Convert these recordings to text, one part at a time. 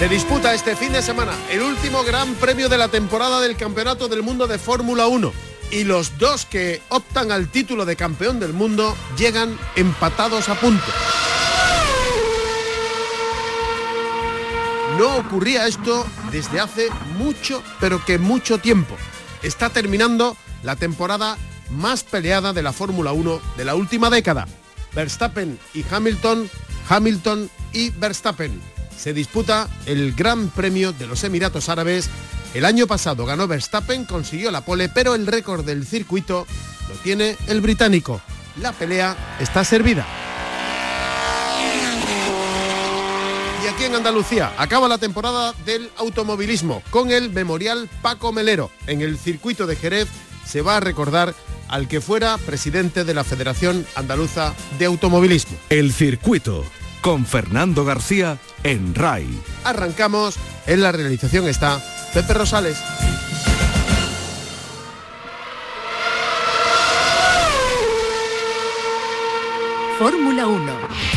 Se disputa este fin de semana el último gran premio de la temporada del Campeonato del Mundo de Fórmula 1 y los dos que optan al título de campeón del mundo llegan empatados a punto. No ocurría esto desde hace mucho, pero que mucho tiempo. Está terminando la temporada más peleada de la Fórmula 1 de la última década. Verstappen y Hamilton, Hamilton y Verstappen se disputa el Gran Premio de los Emiratos Árabes. El año pasado ganó Verstappen, consiguió la pole, pero el récord del circuito lo tiene el británico. La pelea está servida. Y aquí en Andalucía acaba la temporada del automovilismo con el Memorial Paco Melero. En el circuito de Jerez se va a recordar al que fuera presidente de la Federación Andaluza de Automovilismo. El circuito con Fernando García en RAI. Arrancamos, en la realización está Pepe Rosales. Fórmula 1.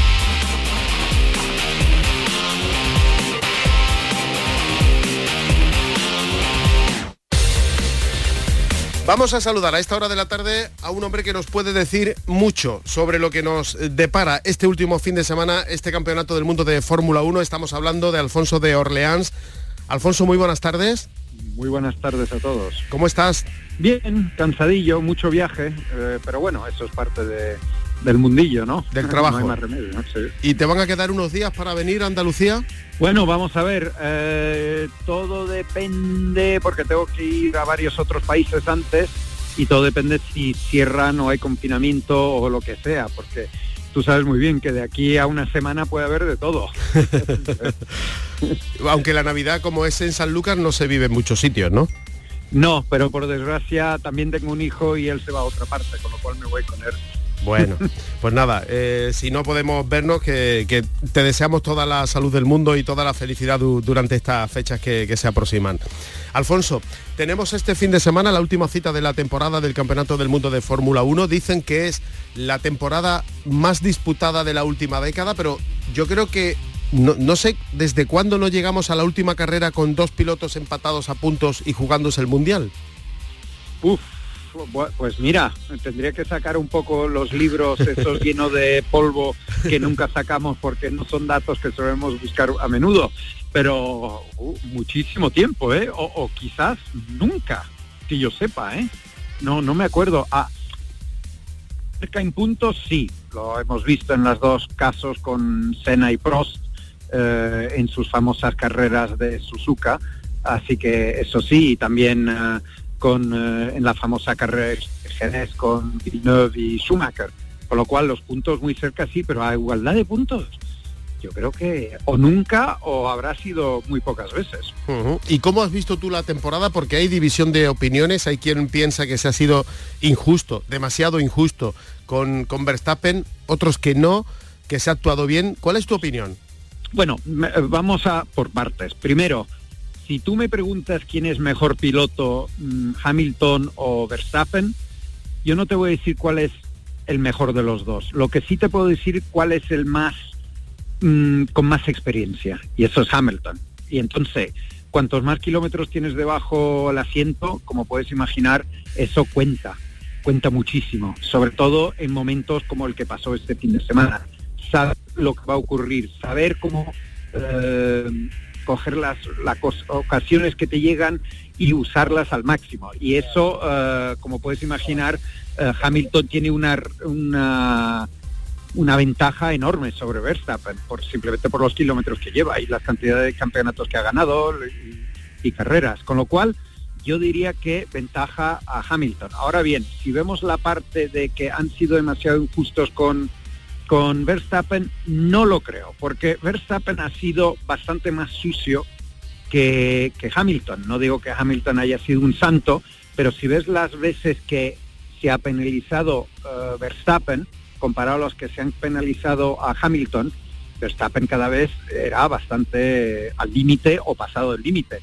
Vamos a saludar a esta hora de la tarde a un hombre que nos puede decir mucho sobre lo que nos depara este último fin de semana, este campeonato del mundo de Fórmula 1. Estamos hablando de Alfonso de Orleans. Alfonso, muy buenas tardes. Muy buenas tardes a todos. ¿Cómo estás? Bien, cansadillo, mucho viaje, eh, pero bueno, eso es parte de, del mundillo, ¿no? Del trabajo. No hay más remedio, ¿no? Sí. ¿Y te van a quedar unos días para venir a Andalucía? Bueno, vamos a ver, eh, todo depende, porque tengo que ir a varios otros países antes, y todo depende si cierran o hay confinamiento o lo que sea, porque tú sabes muy bien que de aquí a una semana puede haber de todo. Aunque la Navidad, como es en San Lucas, no se vive en muchos sitios, ¿no? No, pero por desgracia también tengo un hijo y él se va a otra parte, con lo cual me voy con él. Bueno, pues nada, eh, si no podemos vernos, que, te deseamos toda la salud del mundo y toda la felicidad du durante estas fechas que, que, se aproximan. Alfonso, tenemos este fin de semana la última cita de la temporada del Campeonato del Mundo de Fórmula 1. Dicen que es la temporada más disputada de la última década, pero yo creo que no, no, sé desde cuándo no llegamos a la última carrera con dos pilotos empatados a puntos y jugándose el Mundial. Uf, pues mira, tendría que sacar un poco los libros esos llenos de polvo que nunca sacamos porque no son datos que solemos buscar a menudo, pero uh, muchísimo tiempo, ¿eh? O, quizás nunca, que yo sepa, ¿eh? No, no me acuerdo. Ah, cerca en puntos sí, lo hemos visto en los dos casos con Senna y Prost eh, en sus famosas carreras de Suzuka, así que eso sí, y también... Uh, con, eh, en la famosa carrera de Jerez con Villeneuve y Schumacher. Con lo cual los puntos muy cerca sí, pero a igualdad de puntos yo creo que o nunca o habrá sido muy pocas veces. Uh -huh. ¿Y cómo has visto tú la temporada? Porque hay división de opiniones, hay quien piensa que se ha sido injusto, demasiado injusto con, con Verstappen, otros que no, que se ha actuado bien. ¿Cuál es tu opinión? Bueno, vamos a por partes. Primero, si tú me preguntas quién es mejor piloto, Hamilton o Verstappen, yo no te voy a decir cuál es el mejor de los dos. Lo que sí te puedo decir cuál es el más mmm, con más experiencia y eso es Hamilton. Y entonces, cuantos más kilómetros tienes debajo el asiento, como puedes imaginar, eso cuenta, cuenta muchísimo, sobre todo en momentos como el que pasó este fin de semana. Saber lo que va a ocurrir, saber cómo eh, coger las, las, ocasiones que te llegan y usarlas al máximo. Y eso, uh, como puedes imaginar, uh, Hamilton tiene una, una, una, ventaja enorme sobre Verstappen, por, simplemente por los kilómetros que lleva y la cantidad de campeonatos que ha ganado y carreras. Con lo cual, yo diría que ventaja a Hamilton. Ahora bien, si vemos la parte de que han sido demasiado injustos con, con Verstappen, no lo creo, porque Verstappen ha sido bastante más sucio que, que Hamilton. No digo que Hamilton haya sido un santo, pero si ves las veces que se ha penalizado eh, Verstappen, comparado a los que se han penalizado a Hamilton, Verstappen cada vez era bastante al límite o pasado del límite.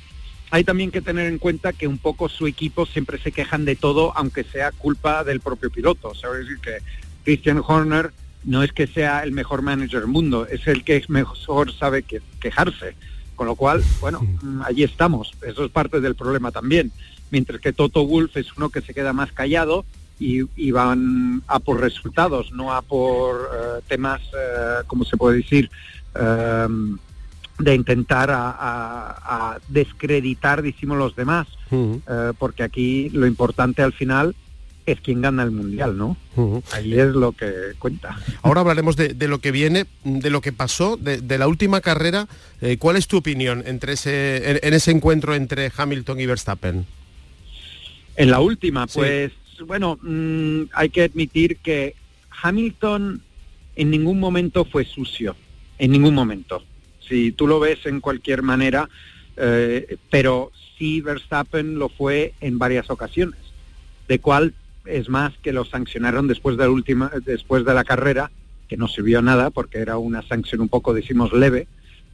Hay también que tener en cuenta que un poco su equipo siempre se quejan de todo, aunque sea culpa del propio piloto. O sea, es decir, que Christian Horner no es que sea el mejor manager del mundo, es el que mejor sabe quejarse. Con lo cual, bueno, mm, allí estamos. Eso es parte del problema también. Mientras que Toto Wolf es uno que se queda más callado y, van a por resultados, no a por eh, temas, uh, como se puede decir, em, de intentar a, descreditar, decimos, los demás, eh, porque aquí lo importante al final es quien gana el mundial, ¿no? Ahí es lo que cuenta. Ahora hablaremos de, lo que viene, de lo que pasó, de, la última carrera. ¿Cuál es tu opinión entre ese, en, ese encuentro entre Hamilton y Verstappen? En la última, pues bueno, mm, hay que admitir que Hamilton en ningún momento fue sucio, en ningún momento. Si tú lo ves en cualquier manera, eh, pero sí Verstappen lo fue en varias ocasiones, de cual es más que lo sancionaron después de la última, después de la carrera, que no sirvió nada porque era una sanción un poco, decimos, leve,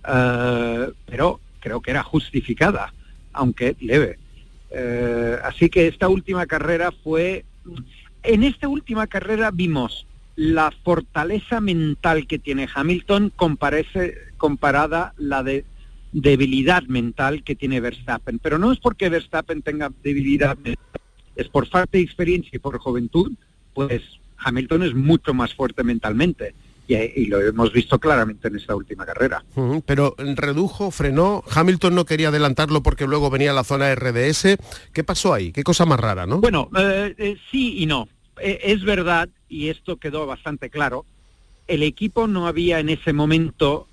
eh, pero creo que era justificada, aunque leve. Eh, así que esta última carrera fue... En esta última carrera vimos la fortaleza mental que tiene Hamilton comparece, comparada la de debilidad mental que tiene Verstappen. Pero no es porque Verstappen tenga debilidad mental, es por falta de experiencia y por juventud, pues Hamilton es mucho más fuerte mentalmente y, lo hemos visto claramente en esta última carrera. pero redujo, frenó, Hamilton no quería adelantarlo porque luego venía la zona RDS. ¿Qué pasó ahí? Qué cosa más rara, ¿no? Bueno, eh, eh, sí y no. Eh, es verdad, y esto quedó bastante claro, el equipo no había en ese momento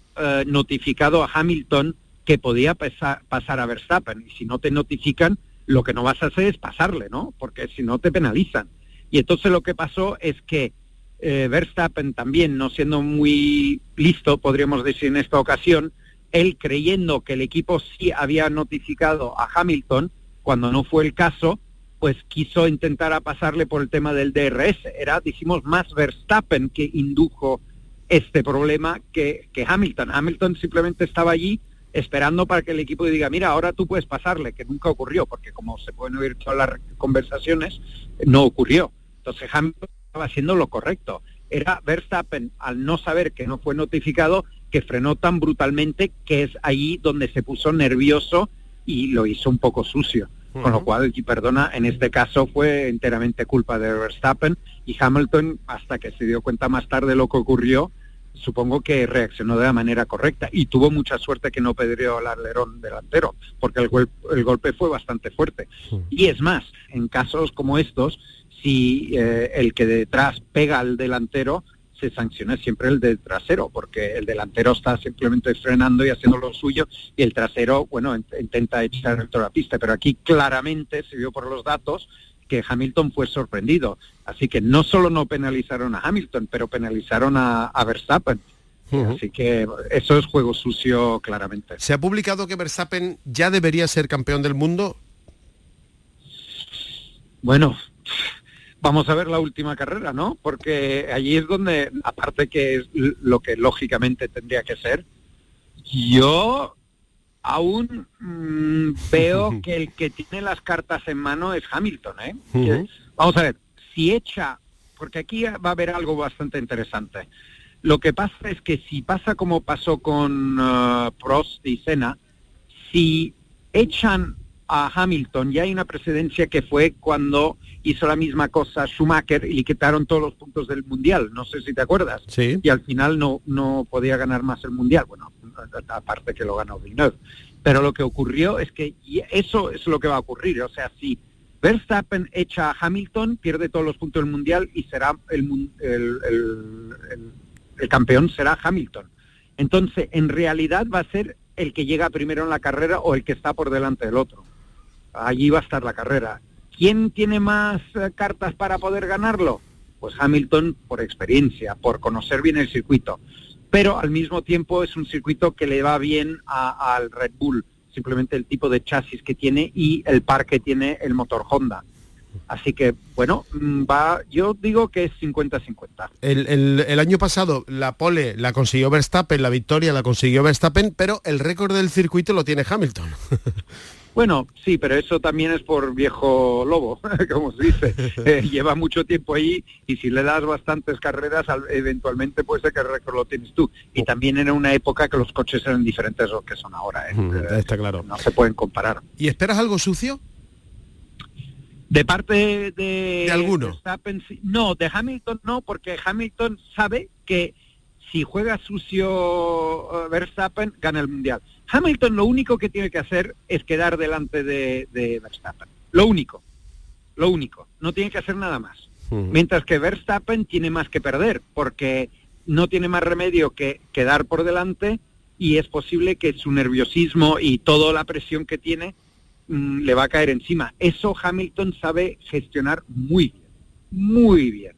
notificado a Hamilton que podía pasar a Verstappen. Y si no te notifican, lo que no vas a hacer es pasarle, ¿no? Porque si no te penalizan. Y entonces lo que pasó es que eh, Verstappen también, no siendo muy listo, podríamos decir en esta ocasión, él creyendo que el equipo sí había notificado a Hamilton, cuando no fue el caso, pues quiso intentar a pasarle por el tema del DRS. Era, dijimos, más Verstappen que indujo este problema que, que Hamilton. Hamilton simplemente estaba allí esperando para que el equipo diga, mira, ahora tú puedes pasarle, que nunca ocurrió, porque como se pueden oír todas las conversaciones, no ocurrió. Entonces Hamilton estaba haciendo lo correcto. Era Verstappen, al no saber que no fue notificado, que frenó tan brutalmente que es ahí donde se puso nervioso y lo hizo un poco sucio. Con lo cual, y perdona, en este caso fue enteramente culpa de Verstappen y Hamilton, hasta que se dio cuenta más tarde de lo que ocurrió, supongo que reaccionó de la manera correcta y tuvo mucha suerte que no pedrió el alerón delantero, porque el, el golpe fue bastante fuerte. Y es más, en casos como estos, si eh, el que detrás pega al delantero, se sanciona siempre el de trasero, porque el delantero está simplemente frenando y haciendo lo suyo, y el trasero, bueno, intenta echar dentro de la pista. Pero aquí claramente se vio por los datos que Hamilton fue sorprendido. Así que no solo no penalizaron a Hamilton, pero penalizaron a, Verstappen. Así que eso es juego sucio claramente. ¿Se ha publicado que Verstappen ya debería ser campeón del mundo? Bueno, vamos a ver la última carrera, ¿no? Porque allí es donde, aparte que es lo que lógicamente tendría que ser, yo aún mm, veo que el que tiene las cartas en mano es Hamilton, ¿eh? vamos a ver, si echa, porque aquí va a haber algo bastante interesante. Lo que pasa es que si pasa como pasó con uh, Prost y Senna, si echan a Hamilton, ya hay una precedencia que fue cuando hizo la misma cosa Schumacher y le quitaron todos los puntos del Mundial, no sé si te acuerdas. Sí. Y al final no, no podía ganar más el Mundial, bueno, aparte que lo ganó Villeneuve. Pero lo que ocurrió es que eso es lo que va a ocurrir, o sea, si Verstappen echa a Hamilton, pierde todos los puntos del Mundial y será el, el, el campeón será Hamilton. Entonces, en realidad va a ser el que llega primero en la carrera o el que está por delante del otro. Allí va a estar la carrera. ¿Quién tiene más eh, cartas para poder ganarlo? Pues Hamilton por experiencia, por conocer bien el circuito. Pero al mismo tiempo es un circuito que le va bien al Red Bull, simplemente el tipo de chasis que tiene y el par que tiene el motor Honda. Así que, bueno, mm, va, yo digo que es 50-50. El, año pasado la pole la consiguió Verstappen, la victoria la consiguió Verstappen, pero el récord del circuito lo tiene Hamilton. Bueno, sí, pero eso también es por viejo lobo, como se dice. Eh, lleva mucho tiempo ahí y si le das bastantes carreras, eventualmente puede ser que el récord lo tienes tú. Y oh. también en una época que los coches eran diferentes a los que son ahora. ¿eh? Mm, está claro. No se pueden comparar. ¿Y esperas algo sucio? De parte de, ¿De alguno. no, de Hamilton no, porque Hamilton sabe que si juega sucio eh, Verstappen, gana el Mundial. Hamilton lo único que tiene que hacer es quedar delante de, Verstappen. Lo único. Lo único. No tiene que hacer nada más. Mientras que Verstappen tiene más que perder, porque no tiene más remedio que quedar por delante y es posible que su nerviosismo y toda la presión que tiene Mm, le va a caer encima. Eso Hamilton sabe gestionar muy bien, muy bien.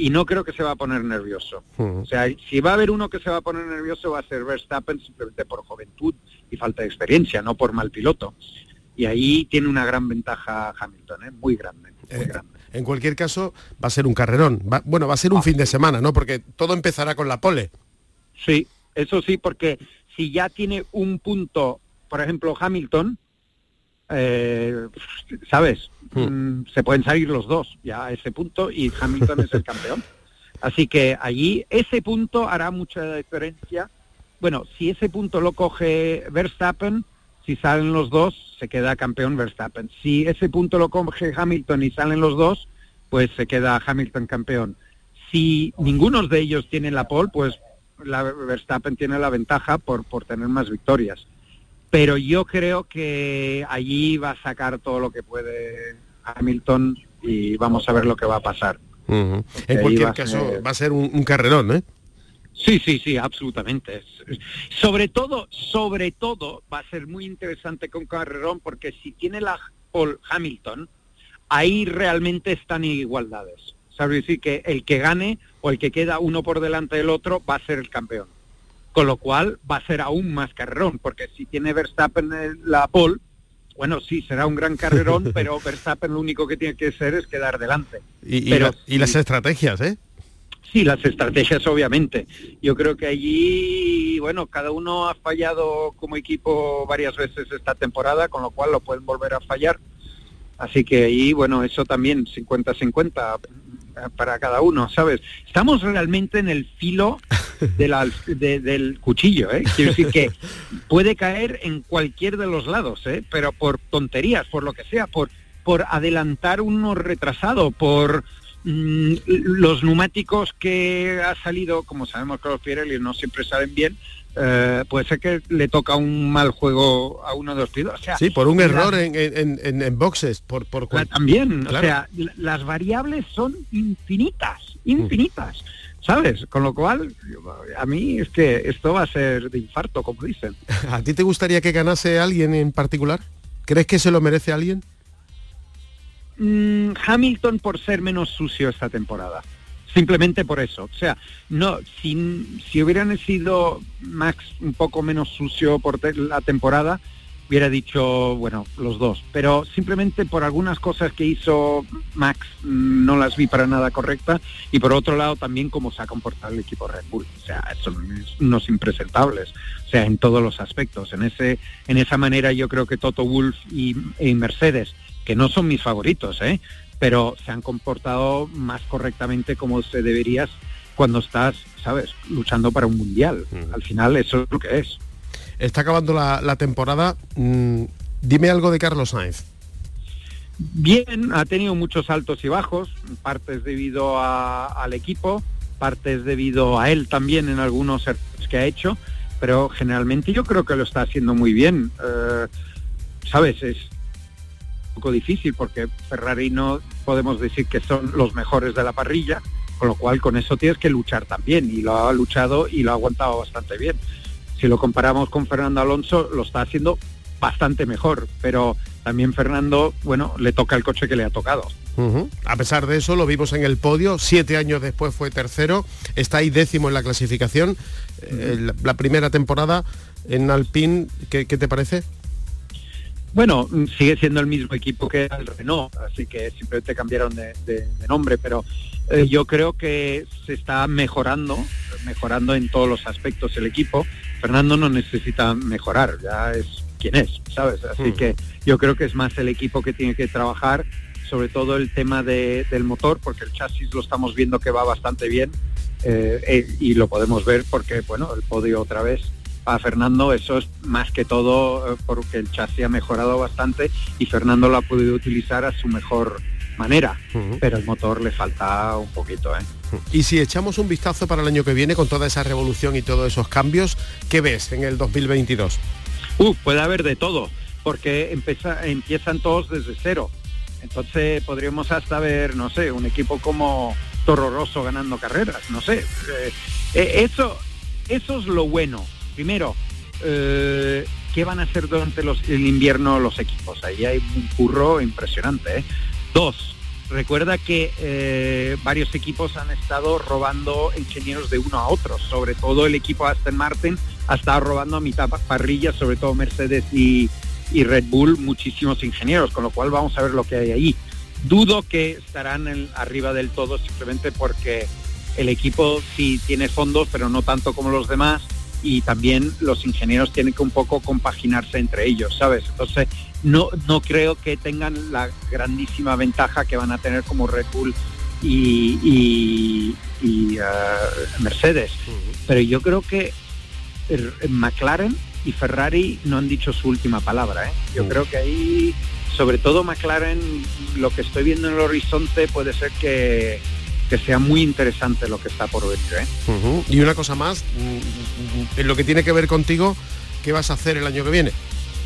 Y no creo que se va a poner nervioso. O sea, si va a haber uno que se va a poner nervioso va a ser Verstappen simplemente por juventud y falta de experiencia, no por mal piloto. Y ahí tiene una gran ventaja Hamilton, ¿eh? muy grande. Muy eh, grande. En cualquier caso, va a ser un carrerón. bueno, va a ser un ah. fin de semana, ¿no? Porque todo empezará con la pole. Sí, eso sí, porque si ya tiene un punto, por ejemplo, Hamilton, eh, ¿sabes? Hmm. Mm, se pueden salir los dos ya a ese punto y Hamilton es el campeón. Así que allí ese punto hará mucha diferencia. Bueno, si ese punto lo coge Verstappen, si salen los dos, se queda campeón Verstappen. Si ese punto lo coge Hamilton y salen los dos, pues se queda Hamilton campeón. Si ninguno de ellos tiene la pole, pues la Verstappen tiene la ventaja por, por tener más victorias pero yo creo que allí va a sacar todo lo que puede Hamilton y vamos a ver lo que va a pasar. En cualquier caso, va a ser un, carrerón, ¿eh? Sí, sí, sí, absolutamente. Sobre todo, sobre todo, va a ser muy interesante con carrerón porque si tiene la Paul Hamilton, ahí realmente están igualdades. ¿Sabes decir que el que gane o el que queda uno por delante del otro va a ser el campeón? Con lo cual va a ser aún más carrerón, porque si tiene Verstappen la pole, bueno, sí, será un gran carrerón, pero Verstappen lo único que tiene que hacer es quedar delante. Y, pero, y las estrategias, ¿eh? Sí, las estrategias, obviamente. Yo creo que allí, bueno, cada uno ha fallado como equipo varias veces esta temporada, con lo cual lo pueden volver a fallar. Así que ahí, bueno, eso también 50-50 para cada uno, ¿sabes? Estamos realmente en el filo del cuchillo, ¿eh? Quiero decir que puede caer en cualquier de los lados, ¿eh? Pero por tonterías, por lo que sea, por, por adelantar uno retrasado, por mm, los neumáticos que ha salido, como sabemos que los Pirelli no siempre saben bien, eh, puede ser que le toca un mal juego a uno de los pilotos. sí, por un error en, boxes, por, por También, o sea, las variables son infinitas, infinitas. ¿Sabes? Con lo cual, a mí es que esto va a ser de infarto, como dicen. ¿A ti te gustaría que ganase alguien en particular? ¿Crees que se lo merece alguien? Mm, Hamilton por ser menos sucio esta temporada simplemente por eso. O sea, no, si, si hubieran sido Max un poco menos sucio por la temporada, hubiera dicho, bueno, los dos. Pero simplemente por algunas cosas que hizo Max mm, no las vi para nada correctas y por otro lado también cómo se ha comportado el equipo Red Bull. O sea, son unos impresentables. O sea, en todos los aspectos. En ese, en esa manera yo creo que Toto Wolf y, y Mercedes, que no son mis favoritos, ¿eh? pero se han comportado más correctamente como se deberías cuando estás, ¿sabes?, luchando para un mundial. Al final eso es lo que es. Está acabando la, temporada. Mm, dime algo de Carlos Sainz. Bien, ha tenido muchos altos y bajos, partes debido al equipo, partes debido a él también en algunos que ha hecho, pero generalmente yo creo que lo está haciendo muy bien. Eh, Sabes, es poco difícil porque Ferrari no podemos decir que son los mejores de la parrilla, con lo cual con eso tienes que luchar también y lo ha luchado y lo ha aguantado bastante bien. Si lo comparamos con Fernando Alonso, lo está haciendo bastante mejor, pero también Fernando, bueno, le toca el coche que le ha tocado. A pesar de eso, lo vimos en el podio, siete años después fue tercero, está ahí décimo en la clasificación. Eh, la, primera temporada en Alpine, ¿qué, te parece? Bueno, sigue siendo el mismo equipo que el Renault, así que simplemente cambiaron de, nombre, pero eh, yo creo que se está mejorando, mejorando en todos los aspectos el equipo. Fernando no necesita mejorar, ya es quien es, ¿sabes? Así que yo creo que es más el equipo que tiene que trabajar sobre todo el tema del motor, porque el chasis lo estamos viendo que va bastante bien eh, eh, y lo podemos ver porque, bueno, el podio otra vez a Fernando, eso es más que todo eh, porque el chasis ha mejorado bastante y Fernando lo ha podido utilizar a su mejor manera, pero el motor le falta un poquito. Y si echamos un vistazo para el año que viene con toda esa revolución y todos esos cambios, ¿qué ves en el 2022? Uh, puede haber de todo, porque empieza, empiezan todos desde cero. Entonces podríamos hasta ver, no sé, un equipo como Toro Rosso ganando carreras, no sé. Eh, eh, eso, eso es lo bueno. Primero, eh, ¿qué van a hacer durante el invierno los equipos? Ahí hay un curro impresionante. Dos, recuerda que varios equipos han estado robando ingenieros de uno a otro, sobre todo el equipo Aston Martin ha estado robando a mitad parrilla, sobre todo Mercedes y Red Bull muchísimos ingenieros, con lo cual vamos a ver lo que hay ahí. Dudo que estarán arriba del todo simplemente porque el equipo sí tiene fondos, pero no tanto como los demás, y también los ingenieros tienen que un poco compaginarse entre ellos, ¿sabes? Entonces, no, no creo que tengan la grandísima ventaja que van a tener como Red Bull y, y, uh, Mercedes. Pero yo creo que McLaren y Ferrari no han dicho su última palabra. ¿eh? Yo creo que ahí, sobre todo McLaren, lo que estoy viendo en el horizonte puede ser que, sea muy interesante lo que está por venir. ¿eh? Y una cosa más, mm, en lo que tiene que ver contigo, ¿qué vas a hacer el año que viene?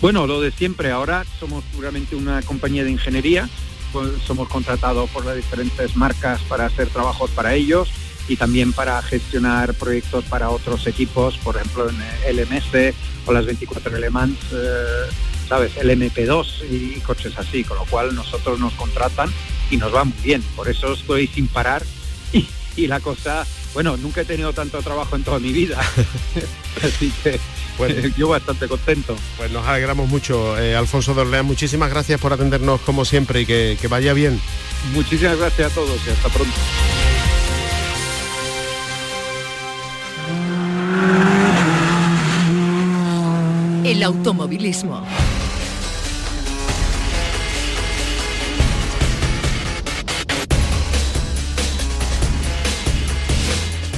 Bueno, lo de siempre. Ahora somos puramente una compañía de ingeniería. Pues somos contratados por las diferentes marcas para hacer trabajos para ellos y también para gestionar proyectos para otros equipos, por ejemplo en LMS o las 24 Le Mans, eh, ¿sabes? El MP2 y coches así, con lo cual nosotros nos contratan y nos va muy bien. Por eso estoy sin parar y, la cosa, bueno, nunca he tenido tanto trabajo en toda mi vida. así que yo bastante contento. Pues nos alegramos mucho, eh, Alfonso de Orleán. Muchísimas gracias por atendernos como siempre y que, que vaya bien. Muchísimas gracias a todos y hasta pronto. El automovilismo.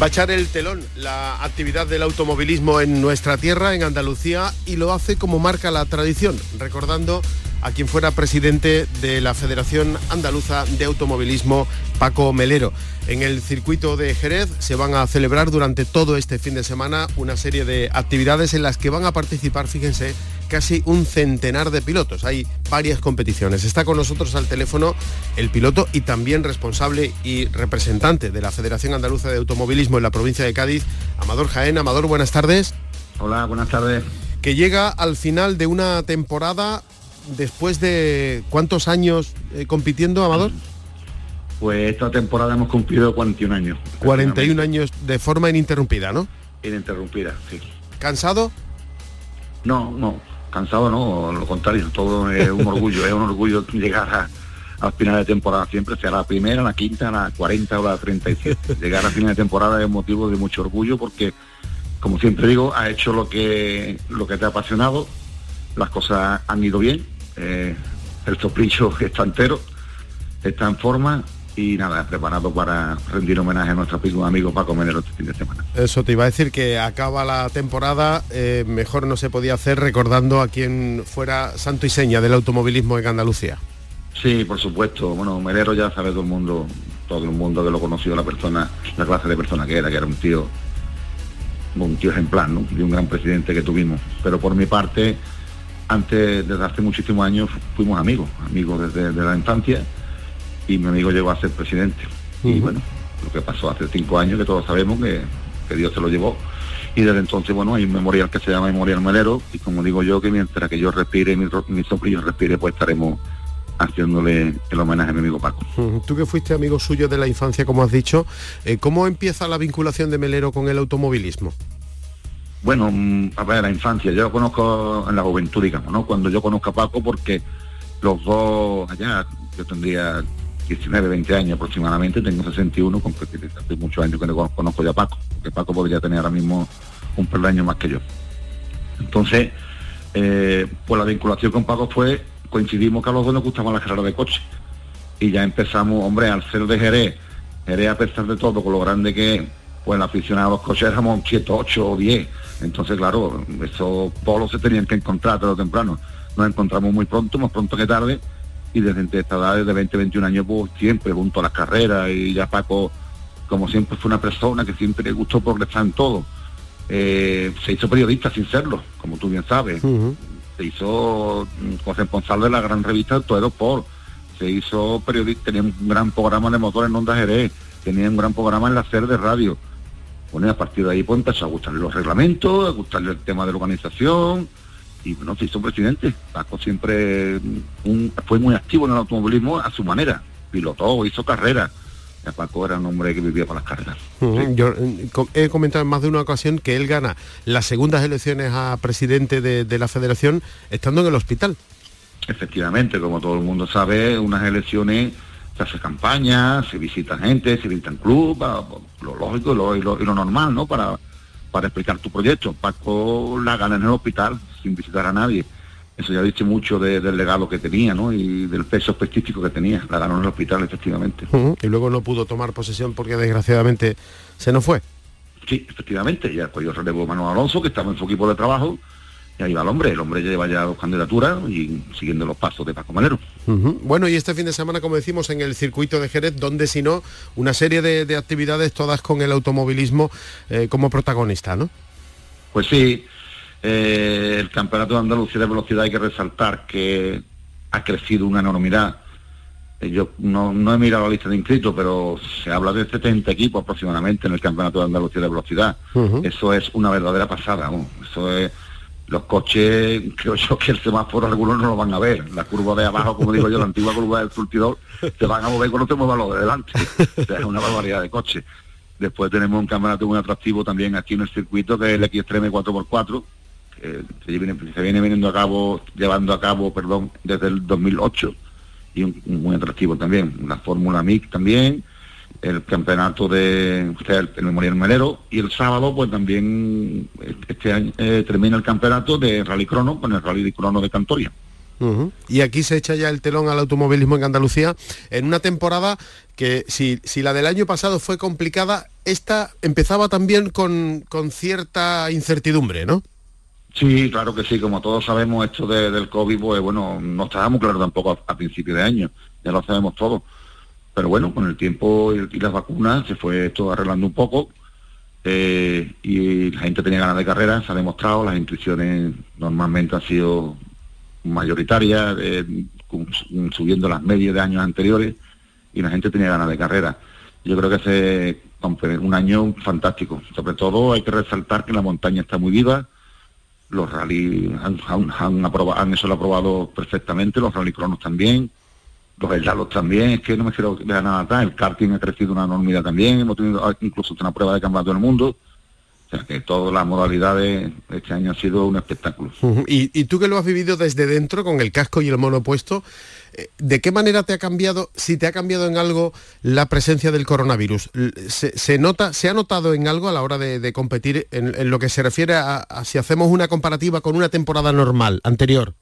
Va echar el telón la actividad del automovilismo en nuestra tierra, en Andalucía, y lo hace como marca la tradición, recordando a quien fuera presidente de la Federación Andaluza de Automovilismo, Paco Melero. En el circuito de Jerez se van a celebrar durante todo este fin de semana una serie de actividades en las que van a participar, fíjense, casi un centenar de pilotos. Hay varias competiciones. Está con nosotros al teléfono el piloto y también responsable y representante de la Federación Andaluza de Automovilismo en la provincia de Cádiz, Amador Jaén. Amador, buenas tardes. Hola, buenas tardes. Que llega al final de una temporada después de cuántos años eh, compitiendo, Amador. Pues esta temporada hemos cumplido 41 años. 41 años de forma ininterrumpida, ¿no? Ininterrumpida, sí. ¿Cansado? No, no, cansado no, lo contrario, todo es un orgullo, es un orgullo llegar a, al final de temporada. Siempre, sea la primera, la quinta, la 40 o la 37. Llegar a final de temporada es motivo de mucho orgullo porque, como siempre digo, ha hecho lo que, lo que te ha apasionado, las cosas han ido bien, eh, el soplicho está entero, está en forma y nada, preparado para rendir homenaje a nuestro amigo Paco Menero este fin de semana. Eso te iba a decir que acaba la temporada, eh, mejor no se podía hacer recordando a quien fuera santo y seña del automovilismo en Andalucía. Sí, por supuesto. Bueno, Melero ya sabe todo el mundo, todo el mundo que lo conoció, la persona, la clase de persona que era, que era un tío, un tío ejemplar, ¿no? Y un gran presidente que tuvimos. Pero por mi parte, antes, desde hace muchísimos años, fuimos amigos, amigos desde la infancia y mi amigo llegó a ser presidente. Y bueno, lo que pasó hace cinco años que todos sabemos que que Dios se lo llevó. Y desde entonces, bueno, hay un memorial que se llama Memorial Melero, y como digo yo, que mientras que yo respire, mi, mi sombrillo respire, pues estaremos haciéndole el homenaje a mi amigo Paco. Tú que fuiste amigo suyo de la infancia, como has dicho, eh, ¿cómo empieza la vinculación de Melero con el automovilismo? Bueno, mm, a ver, la infancia, yo lo conozco en la juventud, digamos, ¿no? Cuando yo conozco a Paco, porque los dos allá, yo tendría 19, 20 años aproximadamente, tengo 61, con hace muchos años que no conozco ya a Paco, que Paco podría tener ahora mismo un par de años más que yo. Entonces, eh, pues la vinculación con Paco fue coincidimos que a los dos nos gustaban las carreras de coche. Y ya empezamos, hombre, al ser de Jerez, Jerez a pesar de todo, con lo grande que pues la afición a los coches éramos 7, 8 o 10. Entonces, claro, esos polos se tenían que encontrar tarde o temprano. Nos encontramos muy pronto, más pronto que tarde, y desde esta edad, de 20, 21 años, pues siempre junto a las carreras, y ya Paco, como siempre fue una persona que siempre le gustó progresar en todo. Eh, se hizo periodista sin serlo, como tú bien sabes se hizo corresponsable de la gran revista Todo por se hizo periodista, tenía un gran programa de motor en Onda Jerez, tenía un gran programa en la SER de radio. Bueno, a partir de ahí pues empezó a gustarle los reglamentos, a gustarle el tema de la organización, y bueno, se hizo presidente. Paco siempre fue muy activo en el automovilismo a su manera, pilotó, hizo carrera Paco era un hombre que vivía para las carreras. Yo eh, he comentado en más de una ocasión que él gana las segundas elecciones a presidente de, la federación estando en el hospital. Efectivamente, como todo el mundo sabe, unas elecciones se hace campaña, se visita gente, se visita club, lo lógico y lo, y lo, normal, ¿no? Para, para explicar tu proyecto. Paco la gana en el hospital sin visitar a nadie eso ya dice mucho del legado que tenía, ¿no? Y del peso específico que tenía. La ganó en el hospital, efectivamente. Y luego no pudo tomar posesión porque desgraciadamente se nos fue. Sí, efectivamente. Ya pues yo relevo Manuel Alonso, que estaba en su equipo de trabajo, y ahí va el hombre. El hombre lleva ya dos candidaturas y siguiendo los pasos de Paco Manero. Bueno, y este fin de semana, como decimos, en el circuito de Jerez, donde si no, una serie de, actividades todas con el automovilismo eh, como protagonista, ¿no? Pues sí, eh, el Campeonato de Andalucía de Velocidad hay que resaltar que ha crecido una enormidad. Eh, yo no, he mirado la lista de inscritos, pero se habla de 70 equipos aproximadamente en el Campeonato de Andalucía de Velocidad. Eso es una verdadera pasada. Eso es los coches, creo yo que el semáforo algunos no lo van a ver. La curva de abajo, como digo yo, la antigua curva del surtidor, se van a mover cuando te muevas lo de delante. es una barbaridad de coches. Después tenemos un campeonato muy atractivo también aquí en el circuito, que es el X-Treme 4x4, se, viene, se viene viniendo a cabo, llevando a cabo, perdón, desde el 2008 y muy atractivo también, una Fórmula MIC también, el campeonato de el, Memorial Melero y el sábado pues también este año eh, termina el campeonato de Rally Crono con el Rally de Crono de Cantoria. Y aquí se echa ya el telón al automovilismo en Andalucía en una temporada que si, si la del año pasado fue complicada, esta empezaba también con, con cierta incertidumbre, ¿no? Sí, claro que sí, como todos sabemos esto del COVID, pues bueno, no estábamos claro tampoco a, principio de año, ya lo sabemos todos. Pero bueno, con el tiempo y, las vacunas se fue esto arreglando un poco eh, y la gente tenía ganas de carrera, se ha demostrado, las intuiciones normalmente han sido mayoritarias, eh, subiendo las medias de años anteriores y la gente tenía ganas de carrera. Yo creo que hace un año fantástico. Sobre todo hay que resaltar que la montaña está muy viva, los rally han, han, aprobado, han eso lo aprobado perfectamente, los rally cronos también, los helados también, es que no me quiero dejar nada atrás, el karting ha crecido una enormidad también, hemos tenido incluso una prueba de campeonato del mundo, o sea que todas las modalidades este año han sido un espectáculo. ¿Y, y tú que lo has vivido desde dentro, con el casco y el mono puesto, ¿De qué manera te ha cambiado, si te ha cambiado en algo la presencia del coronavirus? ¿Se, nota, se ha notado en algo a la hora de, competir en, lo que se refiere a, si hacemos una comparativa con una temporada normal, anterior?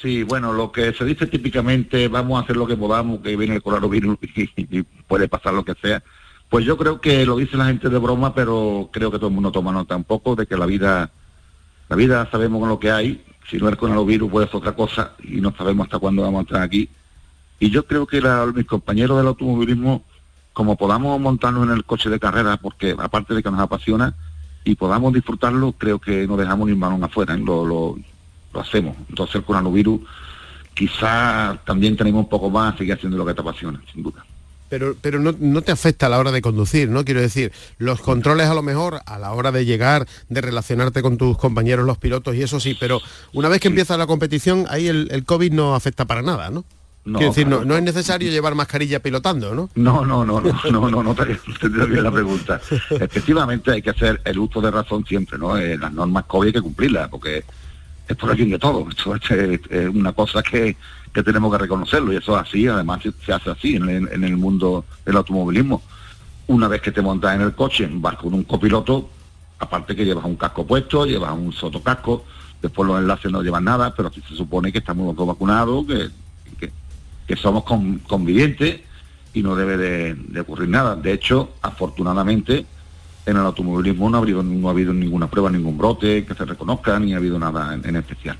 Sí, bueno, lo que se dice típicamente, vamos a hacer lo que podamos, que viene el coronavirus y, puede pasar lo que sea. Pues yo creo que lo dice la gente de broma, pero creo que todo el mundo toma nota un poco de que la vida, la vida sabemos con lo que hay si no es con el virus puede ser otra cosa y no sabemos hasta cuándo vamos a estar aquí. Y yo creo que mis compañeros del automovilismo, como podamos montarnos en el coche de carrera, porque aparte de que nos apasiona y podamos disfrutarlo, creo que no dejamos ni balón afuera, ¿eh? lo, lo, hacemos. Entonces el coronavirus quizá también tenemos un poco más, sigue haciendo lo que te apasiona, sin duda. pero, pero no, te afecta a la hora de conducir, ¿no? Quiero decir, los controles a lo mejor a la hora de llegar, de relacionarte con tus compañeros, los pilotos y eso sí, pero una vez que empieza la competición, ahí el, el COVID no afecta para nada, ¿no? No, Quiero decir, no, es necesario llevar mascarilla pilotando, ¿no? No, no, no, no, no, no, no te, bien la pregunta. Efectivamente hay que hacer el uso de razón siempre, ¿no? Eh, las normas COVID hay que cumplirlas, porque es por el de todo. Esto es, una cosa que, tenemos que reconocerlo y eso es así, además se hace así en el, mundo del automovilismo. Una vez que te montas en el coche, vas con un copiloto, aparte que llevas un casco puesto, llevas un sotocasco, después los enlaces no llevan nada, pero si se supone que estamos todos vacunados, que, que, somos convivientes y no debe de ocurrir nada. De hecho, afortunadamente, en el automovilismo no ha habido, no ha habido ninguna prueba, ningún brote que se reconozca, ni ha habido nada en, especial.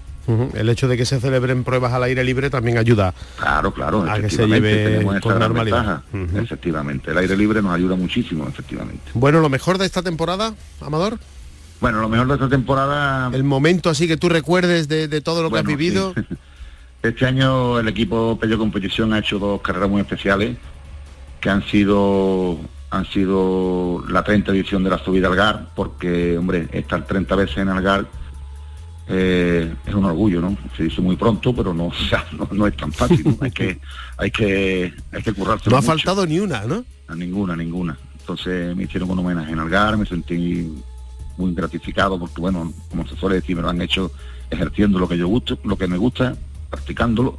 El hecho de que se celebren pruebas al aire libre también ayuda. Claro, claro. A que se lleve con normalidad. Efectivamente, el aire libre nos ayuda muchísimo, efectivamente. Bueno, lo mejor de esta temporada, Amador. Bueno, lo mejor de esta temporada. El momento así que tú recuerdes de, todo lo que has vivido. Este año el equipo Pello Competición ha hecho dos carreras muy especiales que han sido han sido la 30 edición de la subida al GAR, porque, hombre, estar 30 veces en Algar eh, es un orgullo, ¿no? Se dice muy pronto, pero no, no, es tan fácil, hay que, hay que, hay que currarse. No ha faltado ni una, ¿no? ninguna, ninguna. Entonces me hicieron un homenaje en Algar, me sentí muy gratificado porque bueno, como se suele decir, me lo han hecho ejerciendo lo que yo gusto, lo que me gusta, practicándolo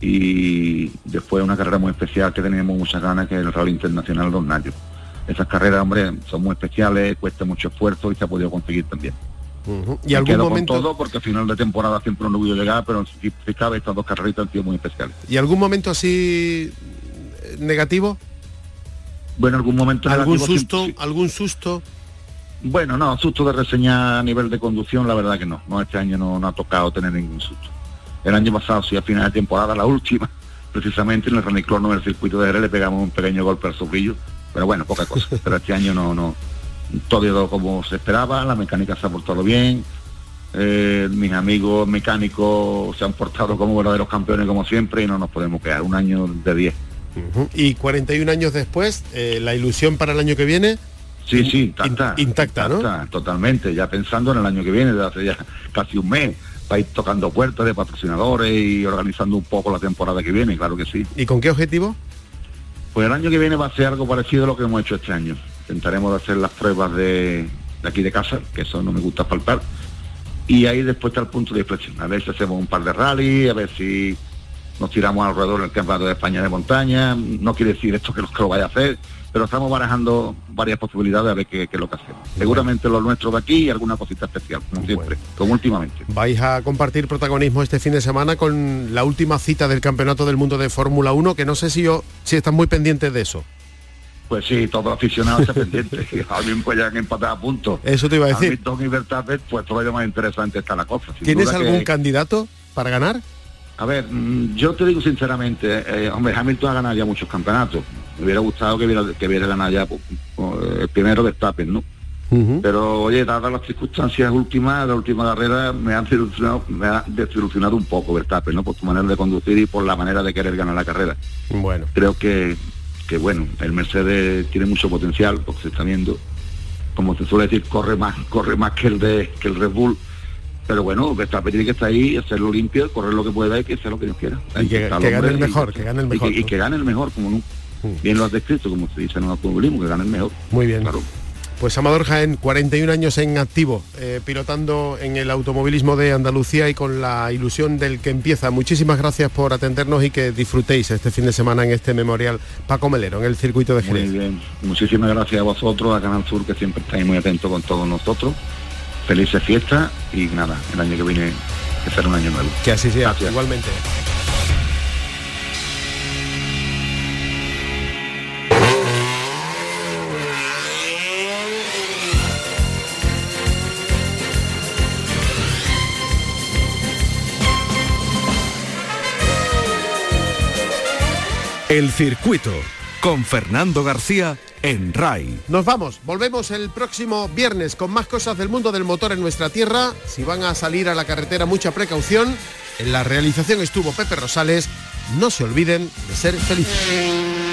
y después una carrera muy especial que tenemos muchas ganas que es el Rally Internacional Dos Nayos. Esas carreras, hombre, son muy especiales, cuesta mucho esfuerzo y se ha podido conseguir también. Y algún momento todo porque al final de temporada siempre no voy a llegar, pero si, cabe estas dos carreras han sido muy especiales. ¿Y algún momento así eh, negativo? Bueno, algún momento algún susto, algún susto. Bueno, no, susto de reseña a nivel de conducción, la verdad que no. No, este año no, no ha tocado tener ningún susto. El año pasado, sí, a final de temporada, la última, precisamente en el Raniclorno del circuito de Jerez le pegamos un pequeño golpe al sobrillo, pero bueno, poca cosa. Pero este año no, no, todo como se esperaba, la mecánica se ha portado bien, eh, mis amigos mecánicos se han portado como verdaderos campeones como siempre y no nos podemos quedar, un año de 10. Y 41 años después, eh, la ilusión para el año que viene. Sí, sí, intacta, intacta, ¿no? Totalmente, ya pensando en el año que viene, desde hace ya casi un mes para ir tocando puertas de patrocinadores y organizando un poco la temporada que viene, claro que sí. ¿Y con qué objetivo? Pues el año que viene va a ser algo parecido a lo que hemos hecho este año. Intentaremos hacer las pruebas de, aquí de casa, que eso no me gusta palpar. Y ahí después está el punto de inflexión. A ver si hacemos un par de rally, a ver si nos tiramos alrededor del campeonato de España de montaña. No quiere decir esto que lo, que lo vaya a hacer, pero estamos barajando varias posibilidades a ver qué, es lo que hacemos. Seguramente lo nuestro de aquí y alguna cosita especial, como siempre, como últimamente. Vais a compartir protagonismo este fin de semana con la última cita del Campeonato del Mundo de Fórmula 1, que no sé si yo si están muy pendientes de eso. Pues sí, todos aficionados están pendientes. Alguien puede empatar a punto. Eso te iba a decir. y pues todavía más interesante está la cosa. ¿Tienes algún candidato para ganar? A ver, mm, yo te digo sinceramente, eh, hombre, Hamilton ha ganado ya muchos campeonatos. Me hubiera gustado que hubiera, que hubiera ganado ya pues, el primero de Stappen, ¿no? Pero oye, dadas las circunstancias últimas, la última carrera me han desilusionado, me ha desilusionado un poco Verstappen, ¿no? Por su manera de conducir y por la manera de querer ganar la carrera. Bueno. Creo que, que bueno, el Mercedes tiene mucho potencial, porque se está viendo, como se suele decir, corre más, corre más que el de que el Red Bull pero bueno, Verstappen tiene que estar ahí, hacerlo limpio, correr lo que pueda y que sea lo que Dios quiera. Y que, gane el mejor, que gane el mejor. Y que, gane el mejor, como no. Mm. Bien lo has descrito, como se dice en el automovilismo, que gane el mejor. Muy bien. Claro. Pues Amador Jaén, 41 años en activo, eh, pilotando en el automovilismo de Andalucía y con la ilusión del que empieza. Muchísimas gracias por atendernos y que disfrutéis este fin de semana en este memorial Paco Melero, en el circuito de Jerez. Muy bien, muchísimas gracias a vosotros, a Canal Sur, que siempre estáis muy atentos con todos nosotros felices fiestas y nada, el año que viene que será un año nuevo. Que así sea, igualmente. El circuito con Fernando García en RAI. Nos vamos, volvemos el próximo viernes con más cosas del mundo del motor en nuestra tierra. Si van a salir a la carretera, mucha precaución. En la realización estuvo Pepe Rosales. No se olviden de ser felices.